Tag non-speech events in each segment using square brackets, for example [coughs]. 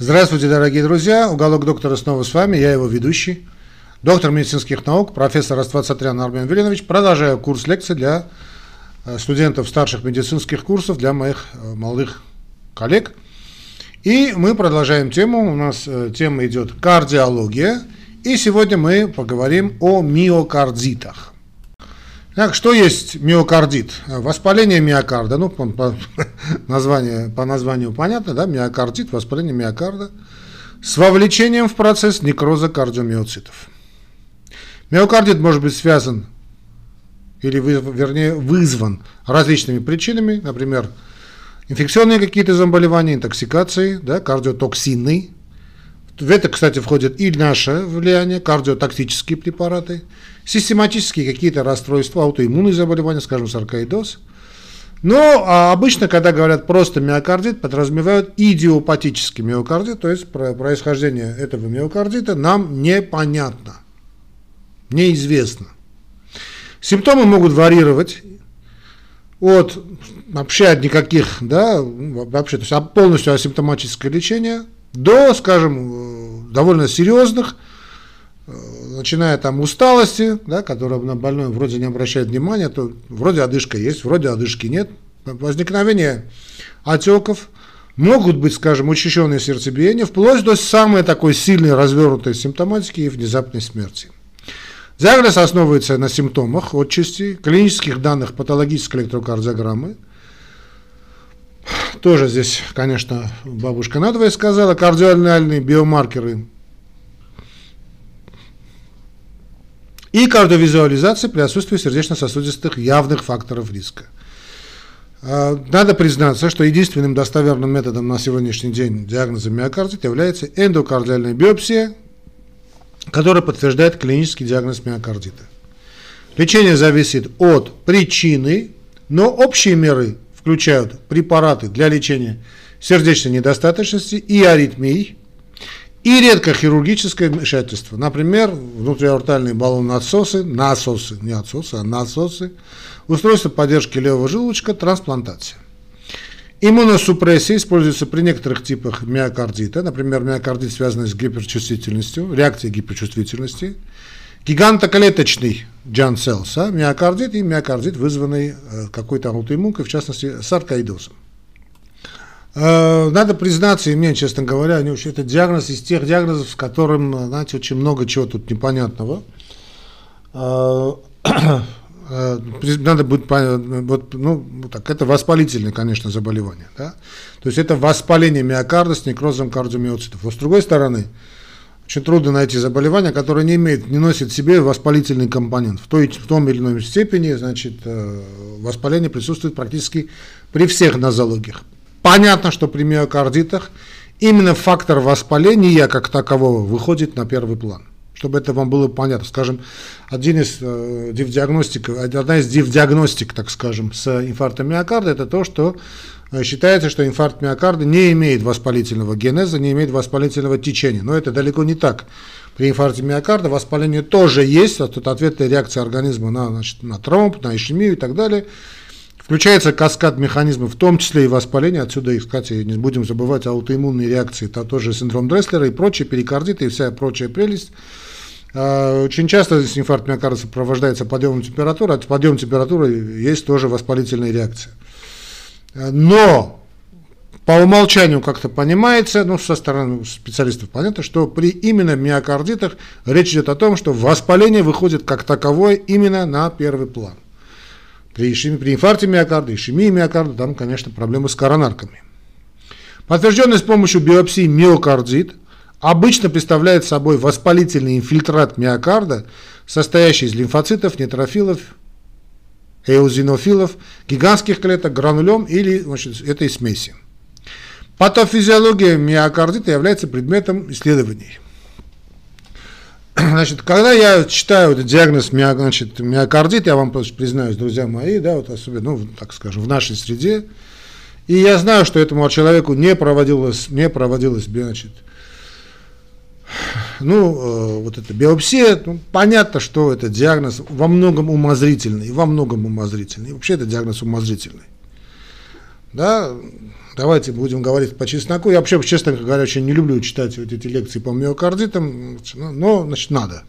Здравствуйте, дорогие друзья. Уголок доктора снова с вами. Я его ведущий, доктор медицинских наук, профессор Растват Сатрян Армен Велинович. Продолжаю курс лекций для э, студентов старших медицинских курсов, для моих э, молодых коллег. И мы продолжаем тему. У нас э, тема идет кардиология. И сегодня мы поговорим о миокардитах. Так, что есть миокардит? Воспаление миокарда, ну, по, по, [laughs] название, по названию понятно, да, миокардит, воспаление миокарда, с вовлечением в процесс некроза кардиомиоцитов. Миокардит может быть связан или, вернее, вызван различными причинами, например, инфекционные какие-то заболевания, интоксикации, да, кардиотоксинный. В это, кстати, входит и наше влияние, кардиотоксические препараты – систематические какие-то расстройства, аутоиммунные заболевания, скажем, саркоидоз. Но а обычно, когда говорят просто миокардит, подразумевают идиопатический миокардит, то есть происхождение этого миокардита нам непонятно, неизвестно. Симптомы могут варьировать от вообще от никаких, да, вообще, то есть полностью асимптоматическое лечение до, скажем, э, довольно серьезных начиная там усталости, да, которая на больной вроде не обращает внимания, то вроде одышка есть, вроде одышки нет. Возникновение отеков, могут быть, скажем, учащенные сердцебиения, вплоть до самой такой сильной развернутой симптоматики и внезапной смерти. Диагноз основывается на симптомах отчасти, клинических данных патологической электрокардиограммы. Тоже здесь, конечно, бабушка надвое сказала, кардиальные биомаркеры и кардиовизуализация при отсутствии сердечно-сосудистых явных факторов риска. А, надо признаться, что единственным достоверным методом на сегодняшний день диагноза миокардита является эндокардиальная биопсия, которая подтверждает клинический диагноз миокардита. Лечение зависит от причины, но общие меры включают препараты для лечения сердечной недостаточности и аритмий, и редко хирургическое вмешательство. Например, внутриортальные баллон-отсосы, насосы, не отсосы, а насосы, устройство поддержки левого желудочка, трансплантация. Иммуносупрессия используется при некоторых типах миокардита, например, миокардит, связанный с гиперчувствительностью, реакцией гиперчувствительности, гигантоклеточный Джан Селс, а, миокардит и миокардит, вызванный э, какой-то аутоиммункой, в частности, саркоидозом. Э, надо признаться, и мне, честно говоря, это диагноз из тех диагнозов, с которым, знаете, очень много чего тут непонятного. Э, [clears throat] э, надо будет, вот, ну, так, это воспалительное, конечно, заболевание. Да? То есть это воспаление миокарда с некрозом кардиомиоцитов. Но с другой стороны, очень трудно найти заболевание, которое не имеет, не носит в себе воспалительный компонент. В, той, в том или иной степени, значит, воспаление присутствует практически при всех нозологиях. Понятно, что при миокардитах именно фактор воспаления как такового выходит на первый план. Чтобы это вам было понятно, скажем, один из э, диагностик, одна из диагностик, так скажем, с инфарктом миокарда, это то, что э, считается, что инфаркт миокарда не имеет воспалительного генеза, не имеет воспалительного течения. Но это далеко не так. При инфаркте миокарда воспаление тоже есть, а тут ответная реакция организма на, значит, на тромб, на ишемию и так далее – Включается каскад механизмов, в том числе и воспаление, отсюда и, кстати, не будем забывать аутоиммунные реакции, это тоже синдром Дресслера и прочие перикардиты и вся прочая прелесть. А, очень часто инфаркт миокарда сопровождается подъемом температуры, а подъем температуры есть тоже воспалительная реакция. Но по умолчанию как-то понимается, ну, со стороны специалистов понятно, что при именно миокардитах речь идет о том, что воспаление выходит как таковое именно на первый план. При, ишемии, при инфаркте миокарда, ишемии миокарда, там, конечно, проблемы с коронарками. Подтвержденный с помощью биопсии миокардит обычно представляет собой воспалительный инфильтрат миокарда, состоящий из лимфоцитов, нейтрофилов, эозинофилов, гигантских клеток, гранулем или значит, этой смеси. Патофизиология миокардита является предметом исследований. Значит, когда я читаю этот диагноз значит, миокардит, я вам признаюсь, друзья мои, да, вот особенно, ну, так скажем, в нашей среде, и я знаю, что этому человеку не проводилось, не проводилось, значит, ну, э, вот эта биопсия, ну, понятно, что это диагноз во многом умозрительный, во многом умозрительный. Вообще это диагноз умозрительный. Да, Давайте будем говорить по чесноку. Я вообще, честно говоря, очень не люблю читать вот эти лекции по миокардитам, но, значит, надо.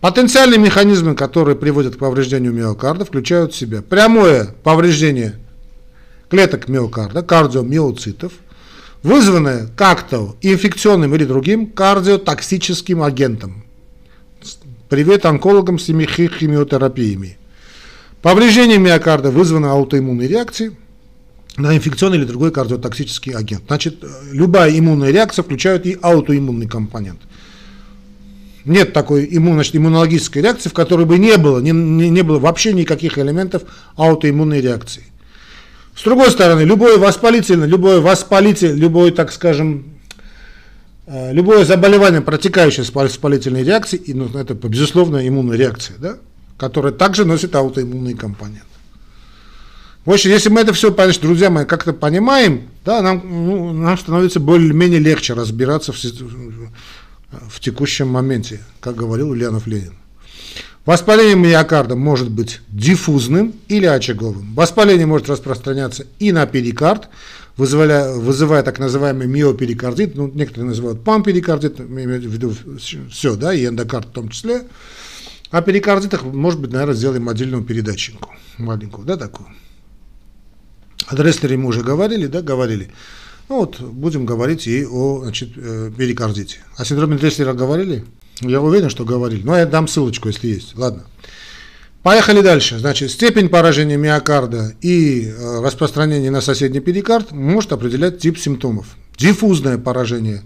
Потенциальные механизмы, которые приводят к повреждению миокарда, включают в себя прямое повреждение клеток миокарда, кардиомиоцитов, вызванное как-то инфекционным или другим кардиотоксическим агентом. Привет онкологам с химиотерапиями. Повреждение миокарда вызвано аутоиммунной реакцией на инфекционный или другой кардиотоксический агент. Значит, любая иммунная реакция включает и аутоиммунный компонент – нет такой иммун, значит, иммунологической реакции, в которой бы не было, не, не, не было вообще никаких элементов аутоиммунной реакции. С другой стороны, любое воспалительное, любое воспалитель, любой, так скажем, э, любое заболевание, протекающее с воспалительной реакцией, ну, это, безусловно, иммунная реакция, да, которая также носит аутоиммунный компонент. В общем, если мы это все, значит, друзья мои, как-то понимаем, да, нам, ну, нам становится более-менее легче разбираться в, в текущем моменте, как говорил Ульянов Ленин. Воспаление миокарда может быть диффузным или очаговым. Воспаление может распространяться и на перикард, вызывая, вызывая так называемый миоперикардит, ну, некоторые называют памперикардит, имеют в виду все, да, и эндокард в том числе. О перикардитах, может быть, наверное, сделаем отдельную передачинку, маленькую, да, такую. О Дресслере мы уже говорили, да, говорили. Ну вот, будем говорить и о значит, э, перикардите. О синдроме Дресслера говорили? Я уверен, что говорили. Но я дам ссылочку, если есть. Ладно. Поехали дальше. Значит, степень поражения миокарда и э, распространение на соседний перикард может определять тип симптомов. Диффузное поражение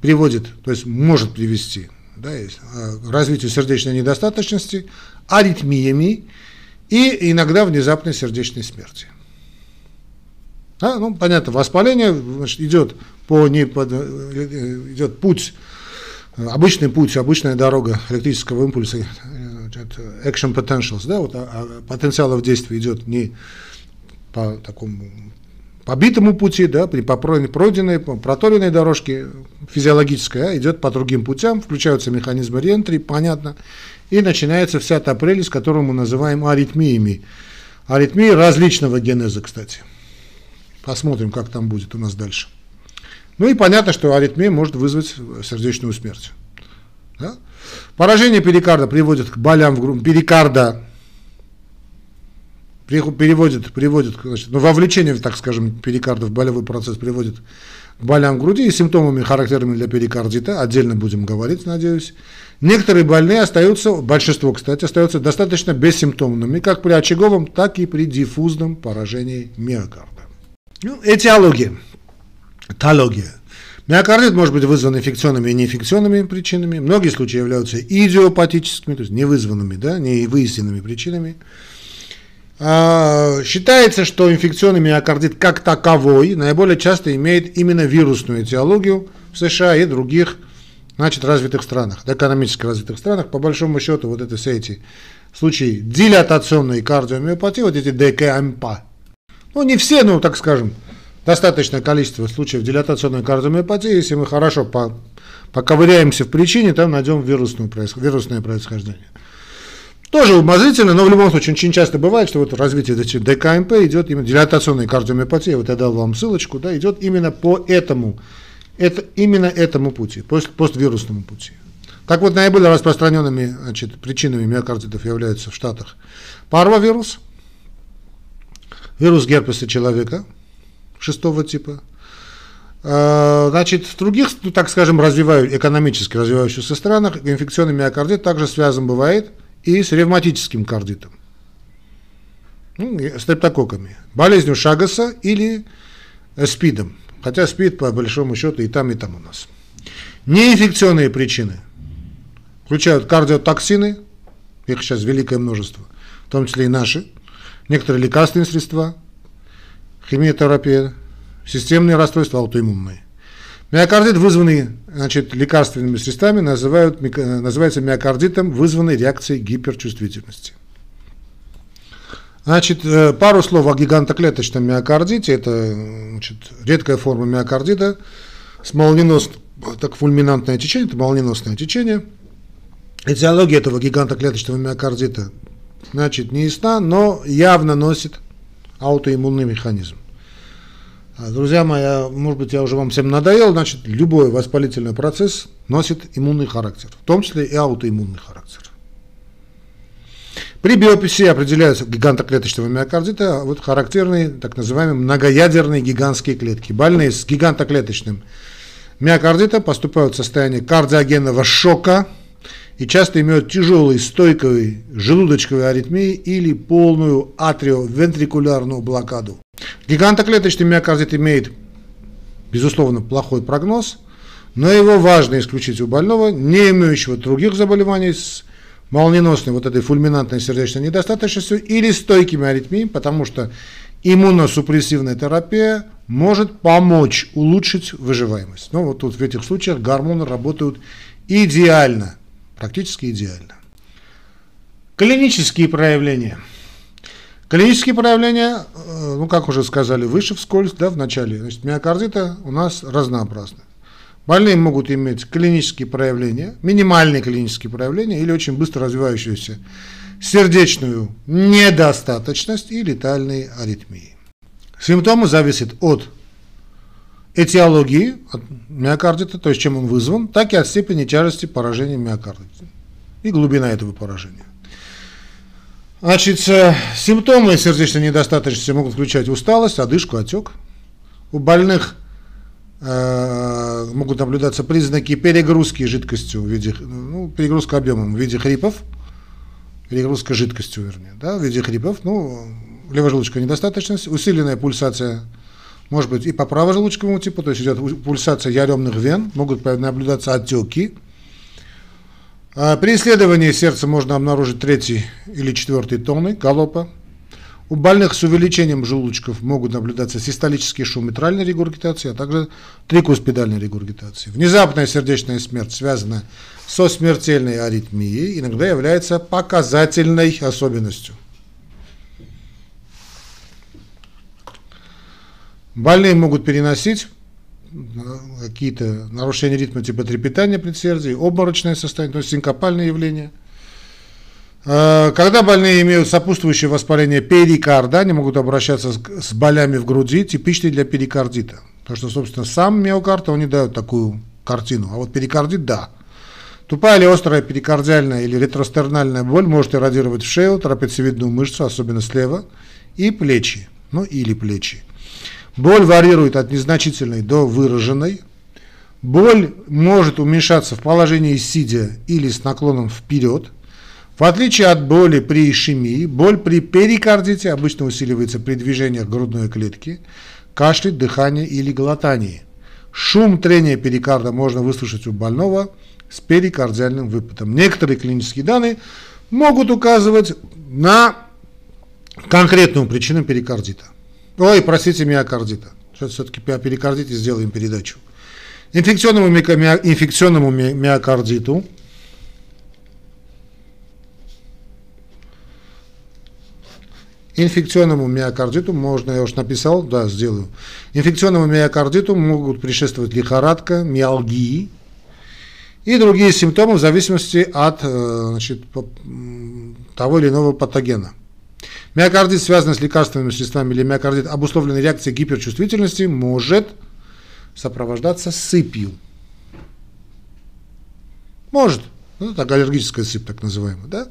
приводит, то есть может привести да, э, к развитию сердечной недостаточности, аритмиями и иногда внезапной сердечной смерти. Да? Ну, понятно, воспаление значит, идет по, не под, э, идет путь, обычный путь, обычная дорога электрического импульса, э, action potentials, да, вот, а, а потенциалов действия идет не по такому побитому пути, да, при по пройденной, проторенной дорожке физиологической, а, идет по другим путям, включаются механизмы реентри, понятно, и начинается вся та прелесть, которую мы называем аритмиями. Аритмии различного генеза, кстати. Посмотрим, как там будет у нас дальше. Ну и понятно, что аритмия может вызвать сердечную смерть. Да? Поражение перикарда приводит к болям в груди, перикарда переводит, приводит, значит, ну, вовлечение, так скажем, перикарда в болевой процесс приводит к болям в груди и симптомами, характерными для перикардита, отдельно будем говорить, надеюсь. Некоторые больные остаются, большинство, кстати, остаются достаточно бессимптомными, как при очаговом, так и при диффузном поражении миокарда. Ну, этиология, этология. Миокардит может быть вызван инфекционными и неинфекционными причинами. Многие случаи являются идиопатическими, то есть невызванными, да, не выясненными причинами. А, считается, что инфекционный миокардит как таковой наиболее часто имеет именно вирусную этиологию в США и других значит, развитых странах, экономически развитых странах. По большому счету, вот это все эти случаи дилатационной кардиомиопатии, вот эти ДКМП, ну, не все, но, так скажем, достаточное количество случаев дилатационной кардиомиопатии, если мы хорошо по, поковыряемся в причине, там найдем вирусную, вирусное происхождение. Тоже умозрительно, но в любом случае очень часто бывает, что вот развитие ДКМП идет именно дилатационной кардиомиопатии, вот я дал вам ссылочку, да, идет именно по этому, это, именно этому пути, пост, поствирусному пути. Так вот, наиболее распространенными значит, причинами миокардитов являются в Штатах парвовирус – вирус герпеса человека шестого типа. А, значит, в других, ну, так скажем, развиваю, экономически развивающихся странах инфекционный миокардит также связан бывает и с ревматическим кардитом, ну, стрептококками, болезнью Шагаса или СПИДом. Хотя СПИД, по большому счету, и там, и там у нас. Неинфекционные причины включают кардиотоксины, их сейчас великое множество, в том числе и наши, некоторые лекарственные средства, химиотерапия, системные расстройства аутоиммунные. Миокардит, вызванный значит, лекарственными средствами, называют, называется миокардитом, вызванной реакцией гиперчувствительности. Значит, э, пару слов о гигантоклеточном миокардите. Это значит, редкая форма миокардита с молниеносным, так фульминантное течение, это молниеносное течение. Этиология этого гигантоклеточного миокардита значит, не ясна, но явно носит аутоиммунный механизм. А, друзья мои, может быть, я уже вам всем надоел, значит, любой воспалительный процесс носит иммунный характер, в том числе и аутоиммунный характер. При биопсии определяются гигантоклеточного миокардита, а вот характерные так называемые многоядерные гигантские клетки. Больные с гигантоклеточным миокардитом поступают в состояние кардиогенного шока и часто имеют тяжелый стойковый желудочковой аритмии или полную атриовентрикулярную блокаду. Гигантоклеточный миокардит имеет, безусловно, плохой прогноз, но его важно исключить у больного, не имеющего других заболеваний с молниеносной вот этой фульминантной сердечной недостаточностью или стойкими аритмиями, потому что иммуносупрессивная терапия может помочь улучшить выживаемость. Но вот тут в этих случаях гормоны работают идеально, практически идеально. Клинические проявления – Клинические проявления, э, ну, как уже сказали выше вскользь, да, в начале, значит, миокардита у нас разнообразны. Больные могут иметь клинические проявления, минимальные клинические проявления или очень быстро развивающуюся сердечную недостаточность и летальные аритмии. Симптомы зависят от этиологии, от миокардита, то есть чем он вызван, так и от степени тяжести поражения миокардита и глубина этого поражения. Значит, симптомы сердечной недостаточности могут включать усталость, одышку, отек. У больных э, могут наблюдаться признаки перегрузки жидкостью в виде, ну, перегрузка объемом в виде хрипов, перегрузка жидкостью, вернее, да, в виде хрипов, ну, левожелудочковая недостаточность, усиленная пульсация, может быть, и по правожелудочковому типу, то есть идет пульсация яремных вен, могут наблюдаться отеки, при исследовании сердца можно обнаружить третий или четвертый тоны галопа. У больных с увеличением желудочков могут наблюдаться систолический шум митральной регургитации, а также трикуспидальной регургитации. Внезапная сердечная смерть связана со смертельной аритмией, иногда является показательной особенностью. Больные могут переносить какие-то нарушения ритма типа трепетания предсердий, обморочное состояние, то есть синкопальные явления. А, когда больные имеют сопутствующее воспаление перикарда, они могут обращаться с болями в груди, типичные для перикардита. Потому что, собственно, сам миокард, он не дает такую картину. А вот перикардит – да. Тупая или острая перикардиальная или ретростернальная боль может эродировать в шею, трапециевидную мышцу, особенно слева, и плечи, ну или плечи. Боль варьирует от незначительной до выраженной. Боль может уменьшаться в положении сидя или с наклоном вперед. В отличие от боли при ишемии, боль при перикардите обычно усиливается при движениях грудной клетки, кашле, дыхании или глотании. Шум трения перикарда можно выслушать у больного с перикардиальным выпадом. Некоторые клинические данные могут указывать на конкретную причину перикардита. Ой, простите, миокардита. Сейчас все-таки о сделаем передачу. Инфекционному, инфекционному миокардиту Инфекционному миокардиту, можно, я уж написал, да, сделаю. Инфекционному миокардиту могут предшествовать лихорадка, миалгии и другие симптомы в зависимости от э, значит, того или иного патогена. Миокардит, связанный с лекарственными средствами или миокардит, обусловленный реакцией гиперчувствительности, может сопровождаться сыпью. Может. Ну, так, аллергическая сыпь, так называемая. Да?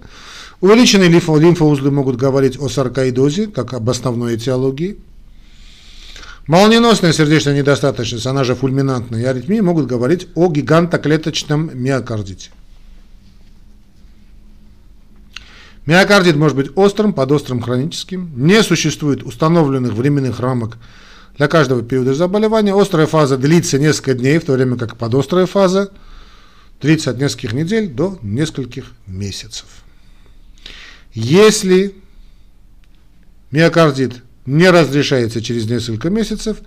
Увеличенные лимфо лимфоузлы могут говорить о саркоидозе, как об основной этиологии. Молниеносная сердечная недостаточность, она же фульминантная аритмия, могут говорить о гигантоклеточном миокардите. Миокардит может быть острым, подострым, хроническим. Не существует установленных временных рамок для каждого периода заболевания. Острая фаза длится несколько дней, в то время как подострая фаза длится от нескольких недель до нескольких месяцев. Если миокардит не разрешается через несколько месяцев,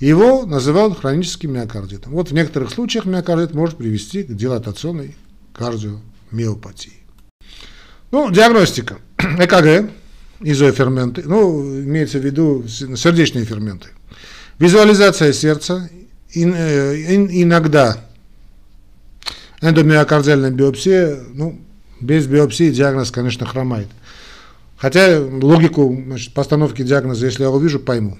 его называют хроническим миокардитом. Вот в некоторых случаях миокардит может привести к дилатационной кардиомиопатии. Ну, диагностика. [clears throat] ЭКГ, изоферменты, ну, имеется в виду сердечные ферменты. Визуализация сердца, ин, иногда эндомиокардиальная биопсия, ну, без биопсии диагноз, конечно, хромает. Хотя логику значит, постановки диагноза, если я увижу, пойму.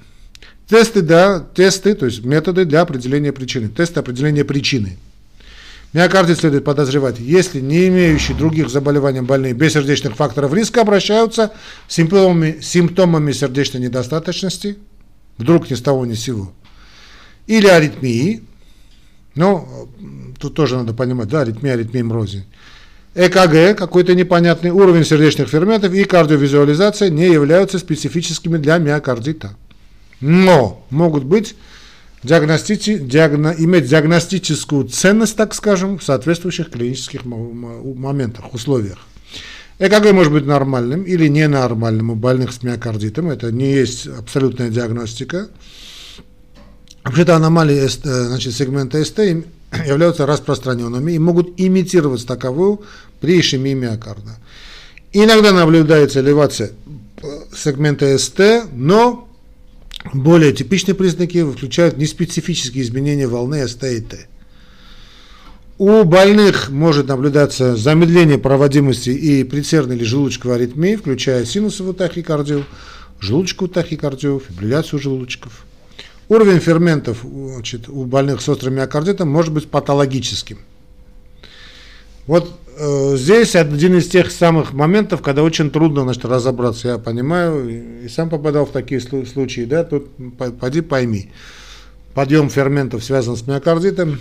Тесты, да, тесты, то есть методы для определения причины. Тесты определения причины. Миокардит следует подозревать, если не имеющие других заболеваний больные без сердечных факторов риска обращаются с симптомами, симптомами сердечной недостаточности, вдруг ни с того ни с сего, или аритмии, ну, тут тоже надо понимать, да, аритмия, аритмия мрози, ЭКГ, какой-то непонятный уровень сердечных ферментов и кардиовизуализация не являются специфическими для миокардита. Но могут быть диагностичи, диагно, иметь диагностическую ценность, так скажем, в соответствующих клинических моментах, условиях. ЭКГ может быть нормальным или ненормальным у больных с миокардитом. Это не есть абсолютная диагностика. Вообще-то аномалии э, значит, сегмента СТ [coughs] являются распространенными и могут имитировать таковую при ишемии миокарда. Иногда наблюдается элевация сегмента СТ, но более типичные признаки включают неспецифические изменения волны СТ и Т. У больных может наблюдаться замедление проводимости и предсердной или желудочковой аритмии, включая синусовую тахикардию, желудочковую тахикардию, фибрилляцию желудочков. Уровень ферментов значит, у больных с острым миокардитом может быть патологическим. Вот здесь один из тех самых моментов, когда очень трудно значит, разобраться. Я понимаю, и, сам попадал в такие случаи, да, тут поди пойми. Подъем ферментов связан с миокардитом,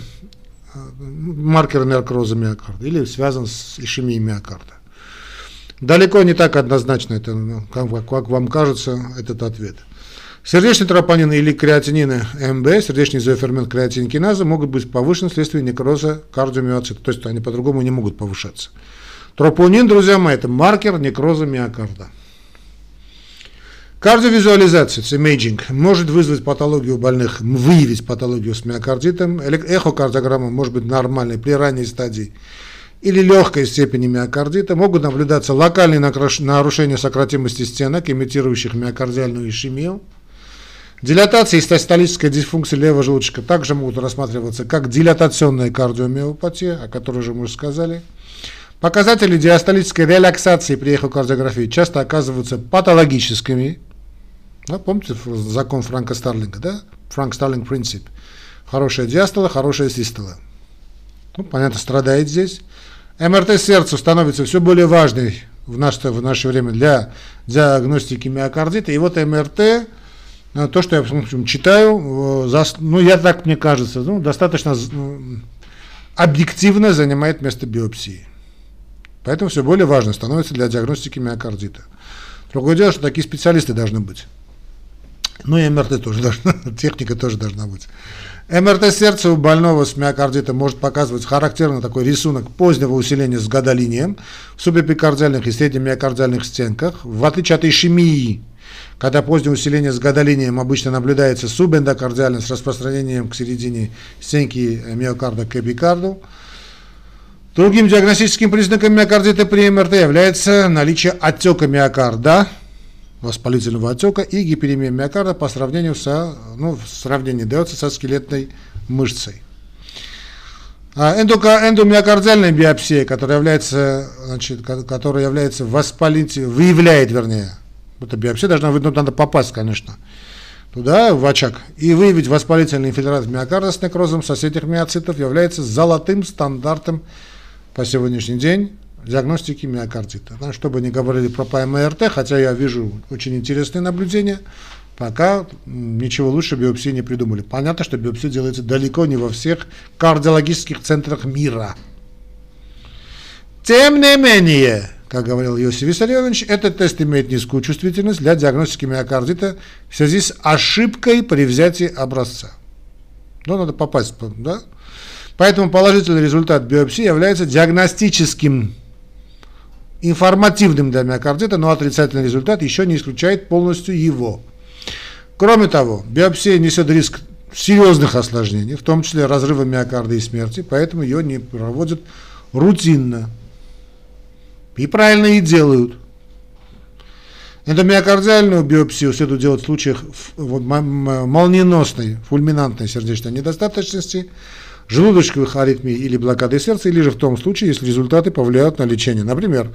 маркер наркоза миокарда или связан с ишемией миокарда. Далеко не так однозначно это, ну, как, как вам кажется, этот ответ. Сердечный тропонин или креатинины МБ, сердечный изофермент креатинкиназа могут быть повышены вследствие некроза кардиомиоцита, то есть они по-другому не могут повышаться. Тропонин, друзья мои, это маркер некроза миокарда. Кардиовизуализация, имейджинг, может вызвать патологию у больных, выявить патологию с миокардитом. Эхокардиограмма может быть нормальной при ранней стадии или легкой степени миокардита. Могут наблюдаться локальные нарушения сократимости стенок, имитирующих миокардиальную ишемию. Дилатация и статистическая дисфункция левого желудочка также могут рассматриваться как дилатационная кардиомиопатия, о которой уже мы уже сказали. Показатели диастолической релаксации при эхокардиографии часто оказываются патологическими, да, помните закон Франка Старлинга, да? Франк Старлинг принцип. Хорошая диастола, хорошая систола. Ну, понятно, страдает здесь. МРТ сердца становится все более важной в наше, в наше время для диагностики миокардита. И вот МРТ, то, что я в общем, читаю, э, ну, я так мне кажется, ну, достаточно объективно занимает место биопсии. Поэтому все более важно становится для диагностики миокардита. Другое дело, что такие специалисты должны быть. Ну и МРТ тоже должна, [laughs] техника тоже должна быть. МРТ сердца у больного с миокардитом может показывать характерный такой рисунок позднего усиления с гадолинием в субэпикардиальных и среднемиокардиальных стенках, в отличие от ишемии, когда позднее усиление с гадолинием обычно наблюдается субэндокардиально с распространением к середине стенки миокарда к эпикарду. Другим диагностическим признаком миокардита при МРТ является наличие отека миокарда, воспалительного отека и гиперемия миокарда по сравнению со, ну, в сравнении дается со скелетной мышцей. А эндомиокардиальная биопсия, которая является, значит, которая является воспалителем, выявляет, вернее, эта биопсия должна, ну, надо попасть, конечно, туда, в очаг, и выявить воспалительный инфильтрат миокарда с некрозом соседних миоцитов является золотым стандартом по сегодняшний день диагностики миокардита. Да, чтобы не говорили про ПМРТ, хотя я вижу очень интересные наблюдения, пока ничего лучше биопсии не придумали. Понятно, что биопсия делается далеко не во всех кардиологических центрах мира. Тем не менее, как говорил Иосиф Виссарионович, этот тест имеет низкую чувствительность для диагностики миокардита в связи с ошибкой при взятии образца. Ну, надо попасть, да? Поэтому положительный результат биопсии является диагностическим информативным для миокардита, но отрицательный результат еще не исключает полностью его. Кроме того, биопсия несет риск серьезных осложнений, в том числе разрыва миокарда и смерти, поэтому ее не проводят рутинно. И правильно и делают. Эндомиокардиальную биопсию следует делать в случаях молниеносной, фульминантной сердечной недостаточности, желудочковых аритмий или блокады сердца, или же в том случае, если результаты повлияют на лечение. Например,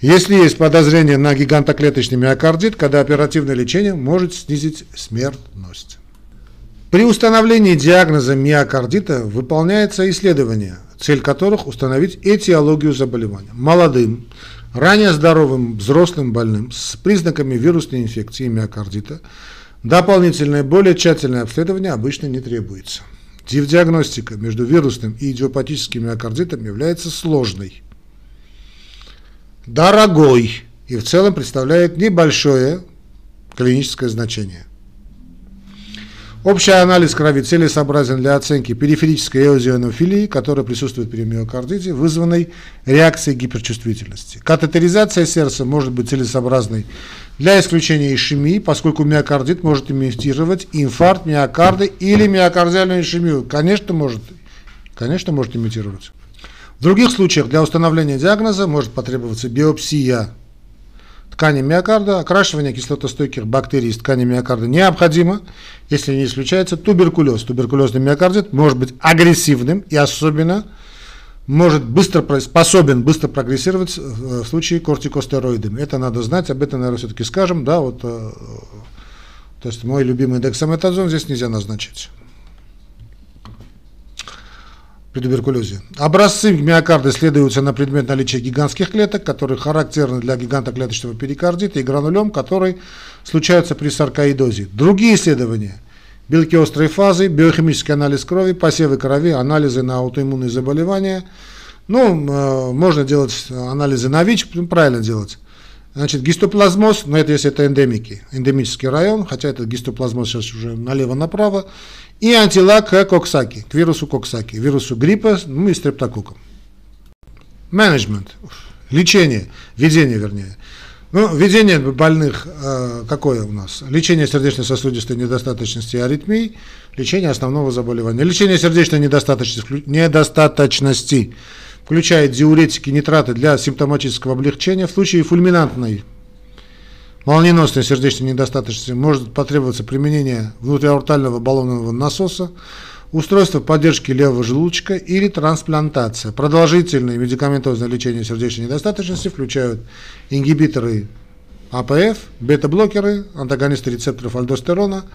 Если есть подозрение на гигантоклеточный миокардит, когда оперативное лечение может снизить смертность. При установлении диагноза миокардита выполняется исследование, цель которых установить этиологию заболевания. Молодым, ранее здоровым взрослым больным с признаками вирусной инфекции миокардита дополнительное более тщательное обследование обычно не требуется. Диагностика между вирусным и идиопатическим миокардитом является сложной, дорогой и в целом представляет небольшое клиническое значение. Общий анализ крови целесообразен для оценки периферической эозианофилии, которая присутствует при миокардите, вызванной реакцией гиперчувствительности. Катетеризация сердца может быть целесообразной для исключения ишемии, поскольку миокардит может имитировать инфаркт миокарда или миокардиальную ишемию. Конечно, может, конечно, может имитировать. В других случаях для установления диагноза может потребоваться биопсия ткани миокарда, окрашивание кислотостойких бактерий из ткани миокарда необходимо, если не исключается туберкулез. Туберкулезный миокардит может быть агрессивным и особенно может быстро, способен быстро прогрессировать в случае кортикостероидами. Это надо знать, об этом, наверное, все-таки скажем. Да, вот, э, то есть мой любимый дексаметазон здесь нельзя назначить при туберкулезе. Образцы миокарда исследуются на предмет наличия гигантских клеток, которые характерны для гигантоклеточного перикардита и гранулем, который случаются при саркоидозе. Другие исследования – белки острой фазы, биохимический анализ крови, посевы крови, анализы на аутоиммунные заболевания. Ну, э, можно делать анализы на ВИЧ, правильно делать. Значит, гистоплазмоз, но это если это эндемики, эндемический район, хотя это гистоплазмоз сейчас уже налево-направо, и антила к коксаки, к вирусу коксаки, вирусу гриппа, ну и стрептококкам. Менеджмент, лечение, ведение вернее. Ну, ведение больных э, какое у нас? Лечение сердечно-сосудистой недостаточности и аритмий, лечение основного заболевания. Лечение сердечной недостаточности, недостаточности включает диуретики, нитраты для симптоматического облегчения. В случае фульминантной молниеносной сердечной недостаточности может потребоваться применение внутриаортального баллонного насоса, устройство поддержки левого желудочка или трансплантация. Продолжительное медикаментозное лечение сердечной недостаточности включают ингибиторы АПФ, бета-блокеры, антагонисты рецепторов альдостерона,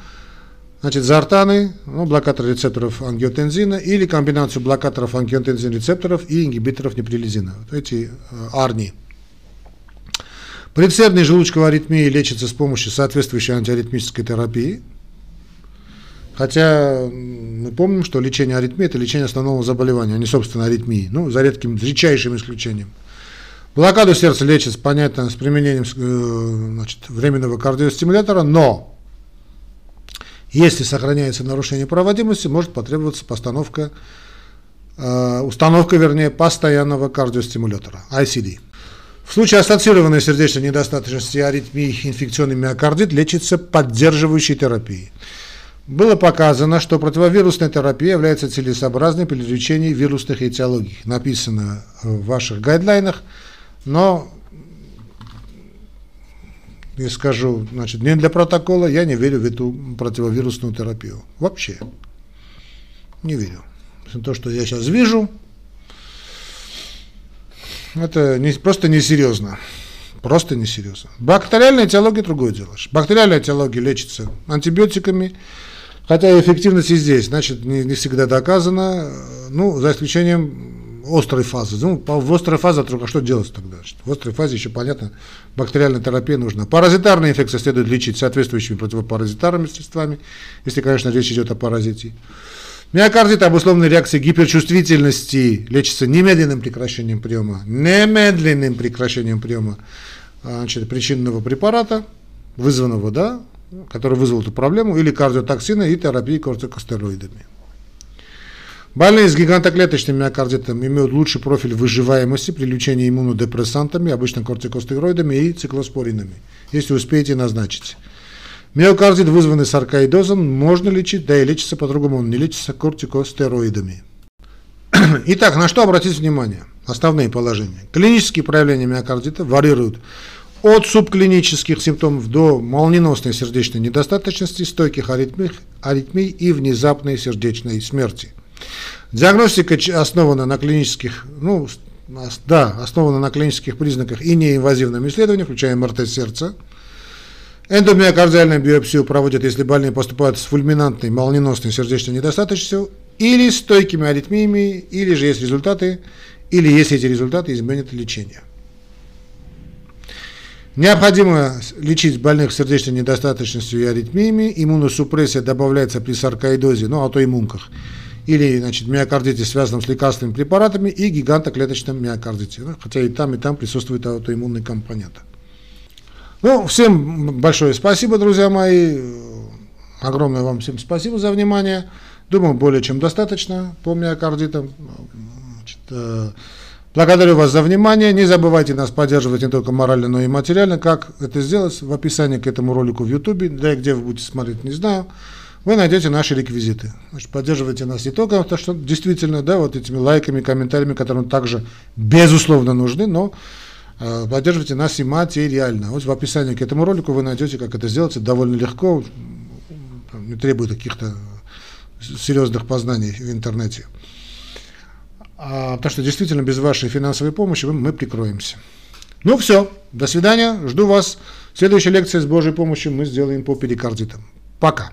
Значит, зартаны, ну, блокатор рецепторов ангиотензина или комбинацию блокаторов ангиотензин рецепторов и ингибиторов неприлизина. Вот эти э, арни. Предсердные желудочковые аритмии лечатся с помощью соответствующей антиаритмической терапии. Хотя мы помним, что лечение аритмии – это лечение основного заболевания, а не, собственно, аритмии. Ну, за редким, редчайшим исключением. Блокаду сердца лечат, понятно, с применением э, значит, временного кардиостимулятора, но если сохраняется нарушение проводимости, может потребоваться постановка, э, установка, вернее, постоянного кардиостимулятора, ICD. В случае ассоциированной сердечной недостаточности аритмии инфекционный миокардит лечится поддерживающей терапией. Было показано, что противовирусная терапия является целесообразной при лечении вирусных этиологий. Написано в ваших гайдлайнах, но и скажу, значит, не для протокола, я не верю в эту противовирусную терапию. Вообще. Не верю. То, что я сейчас вижу, это не, просто несерьезно. Просто несерьезно. Бактериальная теология другое дело. Бактериальная теология лечится антибиотиками, хотя эффективность и здесь, значит, не, не всегда доказана, ну, за исключением острой фазы. Ну, в острой фазе только что делать тогда? В острой фазе еще, понятно, бактериальная терапия нужна. Паразитарные инфекции следует лечить соответствующими противопаразитарными средствами, если, конечно, речь идет о паразите. Миокардит, обусловленный реакцией гиперчувствительности, лечится немедленным прекращением приема, немедленным прекращением приема значит, причинного препарата, вызванного, да, который вызвал эту проблему, или кардиотоксина и терапии кортикостероидами. Больные с гигантоклеточным миокардитом имеют лучший профиль выживаемости при лечении иммунодепрессантами, обычно кортикостероидами и циклоспоринами, если успеете назначить. Миокардит, вызванный саркоидозом, можно лечить, да и лечится по-другому, он не лечится кортикостероидами. [clears throat] Итак, на что обратить внимание? Основные положения. Клинические проявления миокардита варьируют от субклинических симптомов до молниеносной сердечной недостаточности, стойких аритмий, аритмий и внезапной сердечной смерти – Диагностика основана на клинических, ну, да, основана на клинических признаках и неинвазивном исследовании, включая МРТ сердца. Эндомиокардиальную биопсию проводят, если больные поступают с фульминантной молниеносной сердечной недостаточностью или стойкими аритмиями, или же есть результаты, или если эти результаты изменят лечение. Необходимо лечить больных сердечной недостаточностью и аритмиями. Иммуносупрессия добавляется при саркоидозе, ну, аутоиммунках, или значит, миокардите, связанном с лекарственными препаратами, и гигантоклеточном миокардите. Ну, хотя и там, и там присутствует аутоиммунный компонент. Ну, всем большое спасибо, друзья мои. Огромное вам всем спасибо за внимание. Думаю, более чем достаточно по миокардитам. Значит, э, Благодарю вас за внимание. Не забывайте нас поддерживать не только морально, но и материально. Как это сделать? В описании к этому ролику в YouTube, да и где вы будете смотреть, не знаю. Вы найдете наши реквизиты. Значит, поддерживайте нас не только то, что действительно, да, вот этими лайками, комментариями, которые также безусловно нужны, но э, поддерживайте нас и материально. Вот в описании к этому ролику вы найдете, как это сделать. Это довольно легко, не требует каких-то серьезных познаний в интернете. А, потому что действительно без вашей финансовой помощи мы, мы прикроемся. Ну все, до свидания, жду вас. Следующая лекция с Божьей помощью мы сделаем по перикардитам. Пока.